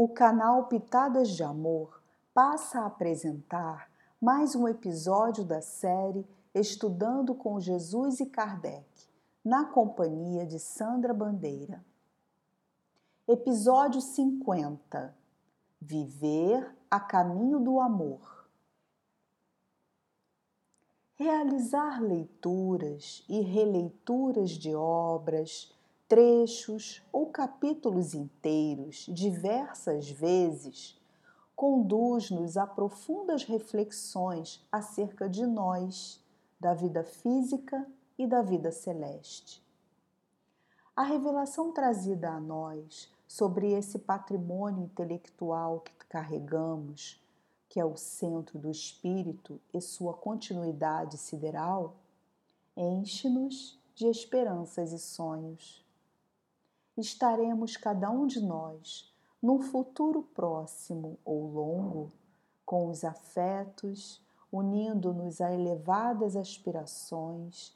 o canal Pitadas de Amor passa a apresentar mais um episódio da série Estudando com Jesus e Kardec, na companhia de Sandra Bandeira. Episódio 50 Viver a caminho do amor. Realizar leituras e releituras de obras, trechos ou capítulos inteiros diversas vezes conduz-nos a profundas reflexões acerca de nós, da vida física e da vida celeste. A revelação trazida a nós sobre esse patrimônio intelectual que carregamos, que é o centro do espírito e sua continuidade sideral, enche-nos de esperanças e sonhos estaremos cada um de nós num futuro próximo ou longo com os afetos, unindo-nos a elevadas aspirações,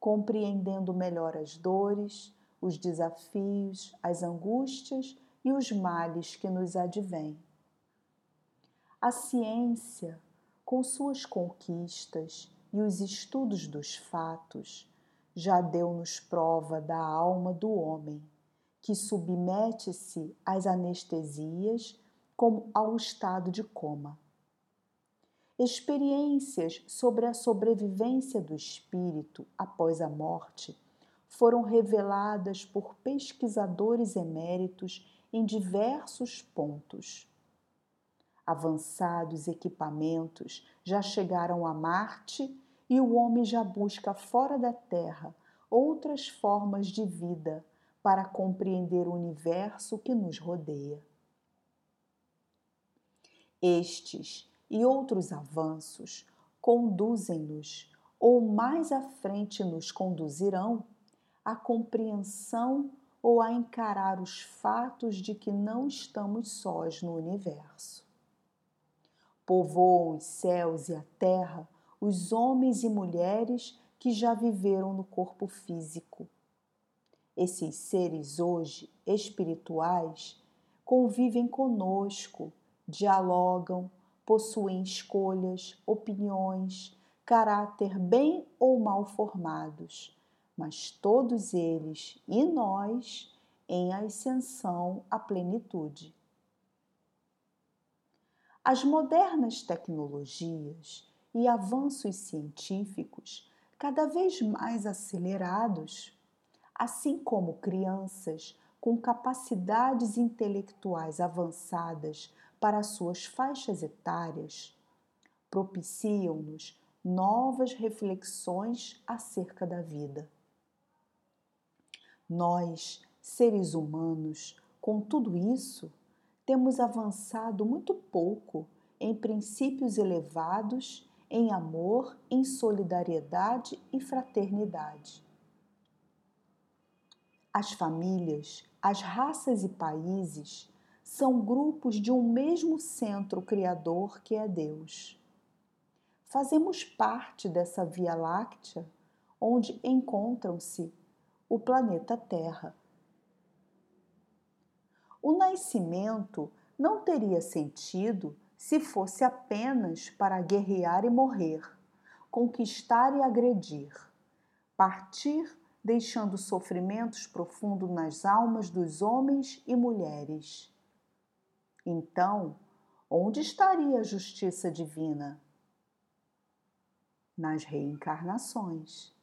compreendendo melhor as dores, os desafios, as angústias e os males que nos advêm. A ciência, com suas conquistas e os estudos dos fatos, já deu-nos prova da alma do homem que submete-se às anestesias como ao estado de coma. Experiências sobre a sobrevivência do espírito após a morte foram reveladas por pesquisadores eméritos em diversos pontos. Avançados equipamentos já chegaram a Marte e o homem já busca fora da Terra outras formas de vida para compreender o universo que nos rodeia. Estes e outros avanços conduzem-nos, ou mais à frente nos conduzirão, à compreensão ou a encarar os fatos de que não estamos sós no universo. Povoam os céus e a terra os homens e mulheres que já viveram no corpo físico esses seres hoje espirituais convivem conosco, dialogam, possuem escolhas, opiniões, caráter bem ou mal formados, mas todos eles e nós em ascensão à plenitude. As modernas tecnologias e avanços científicos, cada vez mais acelerados, assim como crianças com capacidades intelectuais avançadas para suas faixas etárias, propiciam-nos novas reflexões acerca da vida. Nós, seres humanos, com tudo isso, temos avançado muito pouco em princípios elevados, em amor, em solidariedade e fraternidade. As famílias, as raças e países são grupos de um mesmo centro criador que é Deus. Fazemos parte dessa Via Láctea onde encontram-se o planeta Terra. O nascimento não teria sentido se fosse apenas para guerrear e morrer, conquistar e agredir, partir deixando sofrimentos profundos nas almas dos homens e mulheres. Então, onde estaria a justiça divina? Nas reencarnações.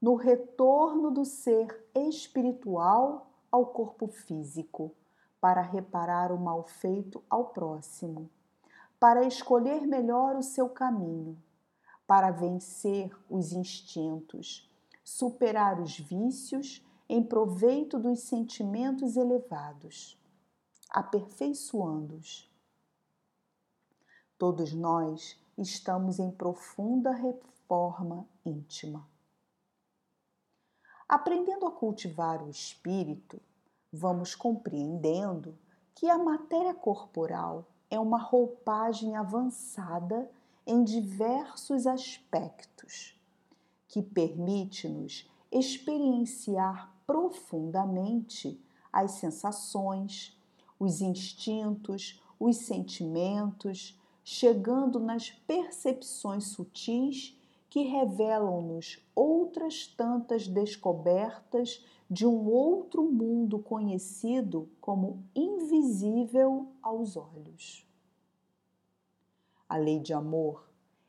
No retorno do ser espiritual ao corpo físico, para reparar o mal feito ao próximo, para escolher melhor o seu caminho, para vencer os instintos superar os vícios em proveito dos sentimentos elevados, aperfeiçoando-os. Todos nós estamos em profunda reforma íntima. Aprendendo a cultivar o espírito, vamos compreendendo que a matéria corporal é uma roupagem avançada em diversos aspectos que permite-nos experienciar profundamente as sensações, os instintos, os sentimentos, chegando nas percepções sutis que revelam-nos outras tantas descobertas de um outro mundo conhecido como invisível aos olhos. A lei de amor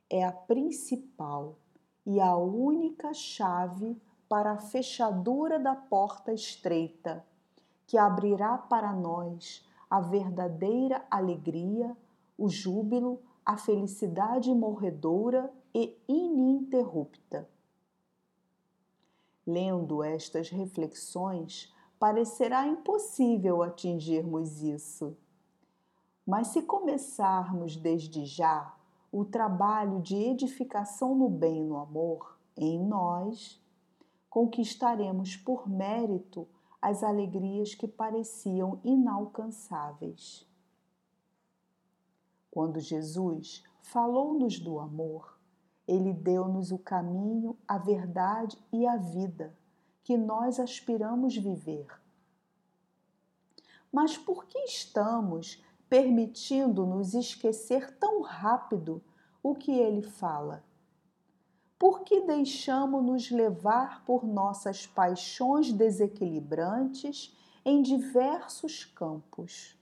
é a principal e a única chave para a fechadura da porta estreita, que abrirá para nós a verdadeira alegria, o júbilo, a felicidade morredoura e ininterrupta. Lendo estas reflexões, parecerá impossível atingirmos isso. Mas se começarmos desde já o trabalho de edificação no bem e no amor em nós, conquistaremos por mérito as alegrias que pareciam inalcançáveis. Quando Jesus falou-nos do amor, ele deu-nos o caminho, a verdade e a vida que nós aspiramos viver. Mas por que estamos permitindo-nos esquecer tão rápido o que ele fala? Por que deixamos-nos levar por nossas paixões desequilibrantes em diversos campos?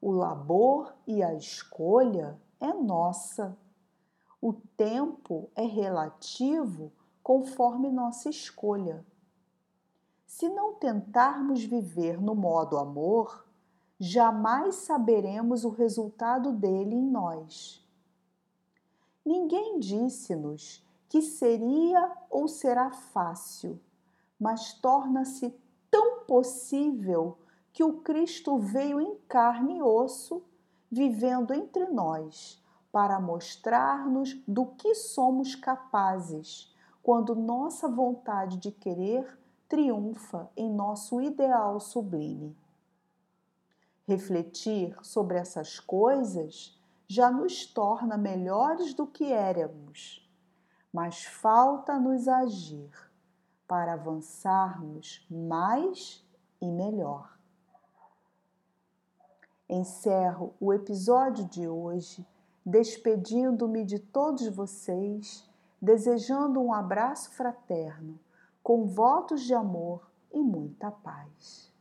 O labor e a escolha é nossa o tempo é relativo conforme nossa escolha. Se não tentarmos viver no modo amor, jamais saberemos o resultado dele em nós. Ninguém disse-nos que seria ou será fácil, mas torna-se tão possível que o Cristo veio em carne e osso, vivendo entre nós para mostrar-nos do que somos capazes quando nossa vontade de querer triunfa em nosso ideal sublime. Refletir sobre essas coisas já nos torna melhores do que éramos, mas falta-nos agir para avançarmos mais e melhor. Encerro o episódio de hoje despedindo-me de todos vocês, desejando um abraço fraterno, com votos de amor e muita paz.